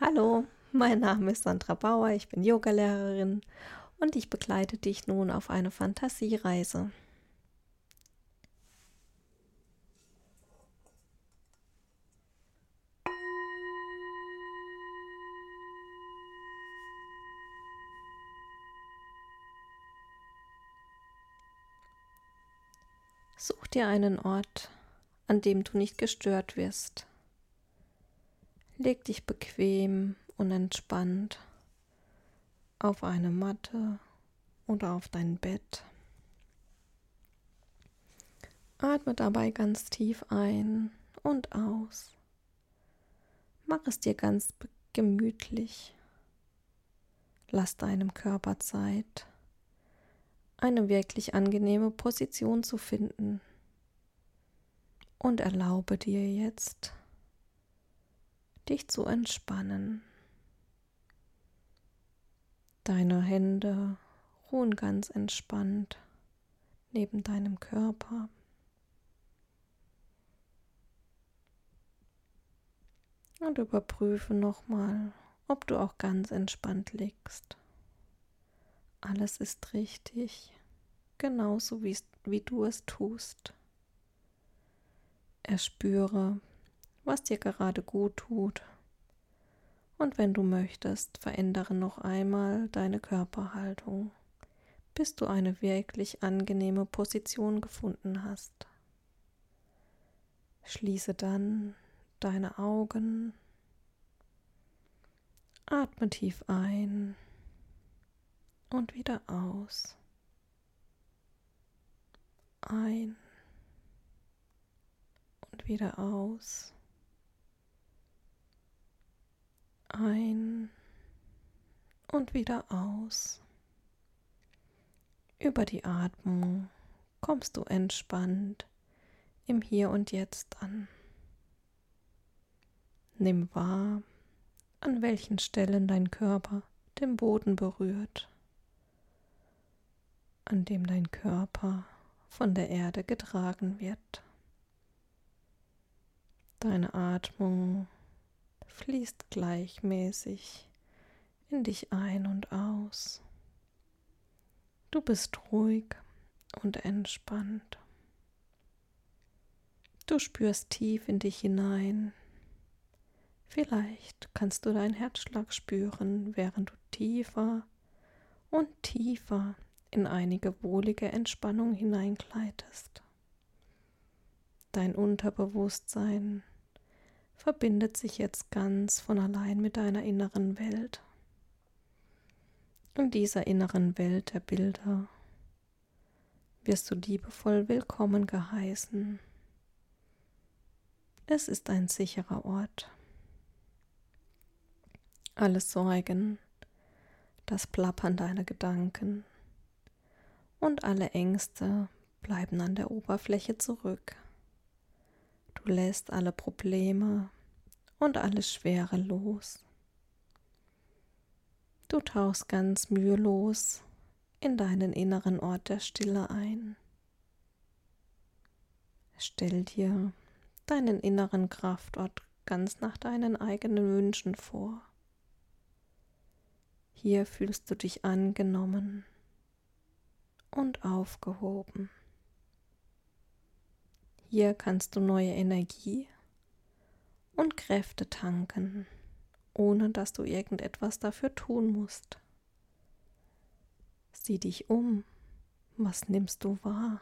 Hallo, mein Name ist Sandra Bauer, ich bin Yogalehrerin und ich begleite dich nun auf eine Fantasiereise. Such dir einen Ort, an dem du nicht gestört wirst. Leg dich bequem und entspannt auf eine Matte oder auf dein Bett. Atme dabei ganz tief ein und aus. Mach es dir ganz gemütlich. Lass deinem Körper Zeit eine wirklich angenehme Position zu finden. Und erlaube dir jetzt, dich zu entspannen. Deine Hände ruhen ganz entspannt neben deinem Körper. Und überprüfe nochmal, ob du auch ganz entspannt liegst. Alles ist richtig, genauso wie, wie du es tust. Erspüre, was dir gerade gut tut. Und wenn du möchtest, verändere noch einmal deine Körperhaltung, bis du eine wirklich angenehme Position gefunden hast. Schließe dann deine Augen, atme tief ein und wieder aus. Ein und wieder aus. Ein und wieder aus. Über die Atmung kommst du entspannt im Hier und Jetzt an. Nimm wahr, an welchen Stellen dein Körper den Boden berührt an dem dein Körper von der Erde getragen wird. Deine Atmung fließt gleichmäßig in dich ein und aus. Du bist ruhig und entspannt. Du spürst tief in dich hinein. Vielleicht kannst du deinen Herzschlag spüren, während du tiefer und tiefer in einige wohlige Entspannung hineingleitest. Dein Unterbewusstsein verbindet sich jetzt ganz von allein mit deiner inneren Welt. In dieser inneren Welt der Bilder wirst du liebevoll willkommen geheißen. Es ist ein sicherer Ort. Alle Sorgen, das Plappern deiner Gedanken, und alle Ängste bleiben an der Oberfläche zurück. Lässt alle Probleme und alles Schwere los. Du tauchst ganz mühelos in deinen inneren Ort der Stille ein. Stell dir deinen inneren Kraftort ganz nach deinen eigenen Wünschen vor. Hier fühlst du dich angenommen und aufgehoben. Hier kannst du neue Energie und Kräfte tanken, ohne dass du irgendetwas dafür tun musst. Sieh dich um, was nimmst du wahr?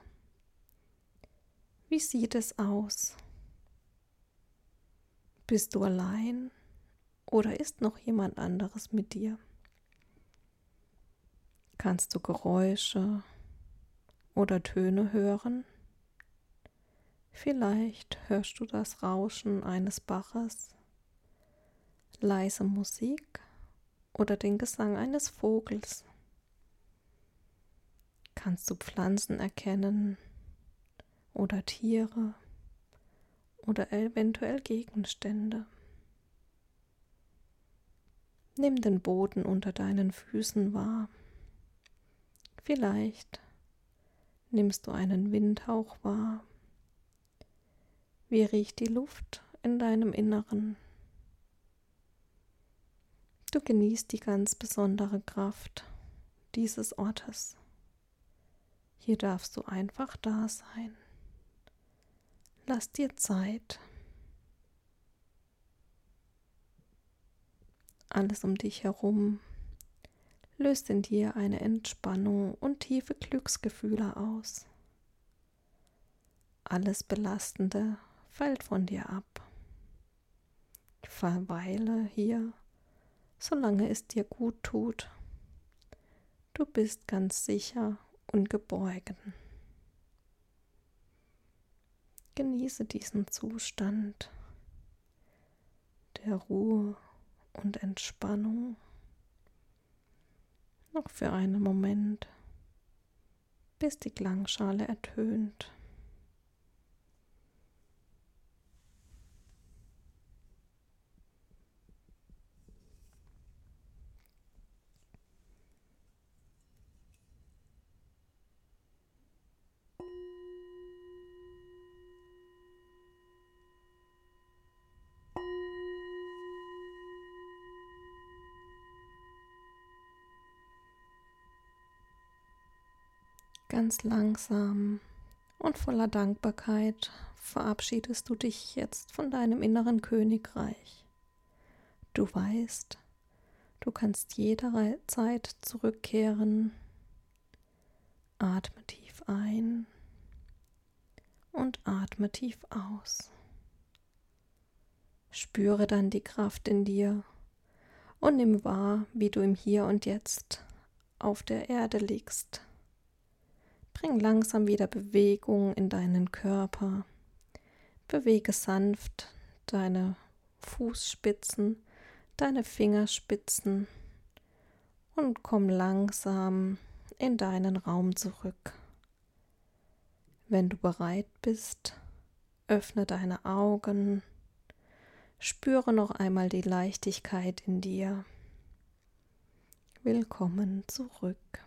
Wie sieht es aus? Bist du allein oder ist noch jemand anderes mit dir? Kannst du Geräusche oder Töne hören. Vielleicht hörst du das Rauschen eines Baches, leise Musik oder den Gesang eines Vogels. Kannst du Pflanzen erkennen oder Tiere oder eventuell Gegenstände. Nimm den Boden unter deinen Füßen wahr. Vielleicht nimmst du einen Windhauch wahr. Wie riecht die Luft in deinem Inneren? Du genießt die ganz besondere Kraft dieses Ortes. Hier darfst du einfach da sein. Lass dir Zeit. Alles um dich herum löst in dir eine Entspannung und tiefe Glücksgefühle aus. Alles Belastende fällt von dir ab. Verweile hier, solange es dir gut tut. Du bist ganz sicher und geborgen. Genieße diesen Zustand der Ruhe und Entspannung noch für einen Moment, bis die Klangschale ertönt. Ganz langsam und voller Dankbarkeit verabschiedest du dich jetzt von deinem inneren Königreich. Du weißt, du kannst jederzeit zurückkehren. Atme tief ein und atme tief aus. Spüre dann die Kraft in dir und nimm wahr, wie du im Hier und Jetzt auf der Erde liegst Bring langsam wieder Bewegung in deinen Körper. Bewege sanft deine Fußspitzen, deine Fingerspitzen und komm langsam in deinen Raum zurück. Wenn du bereit bist, öffne deine Augen, spüre noch einmal die Leichtigkeit in dir. Willkommen zurück.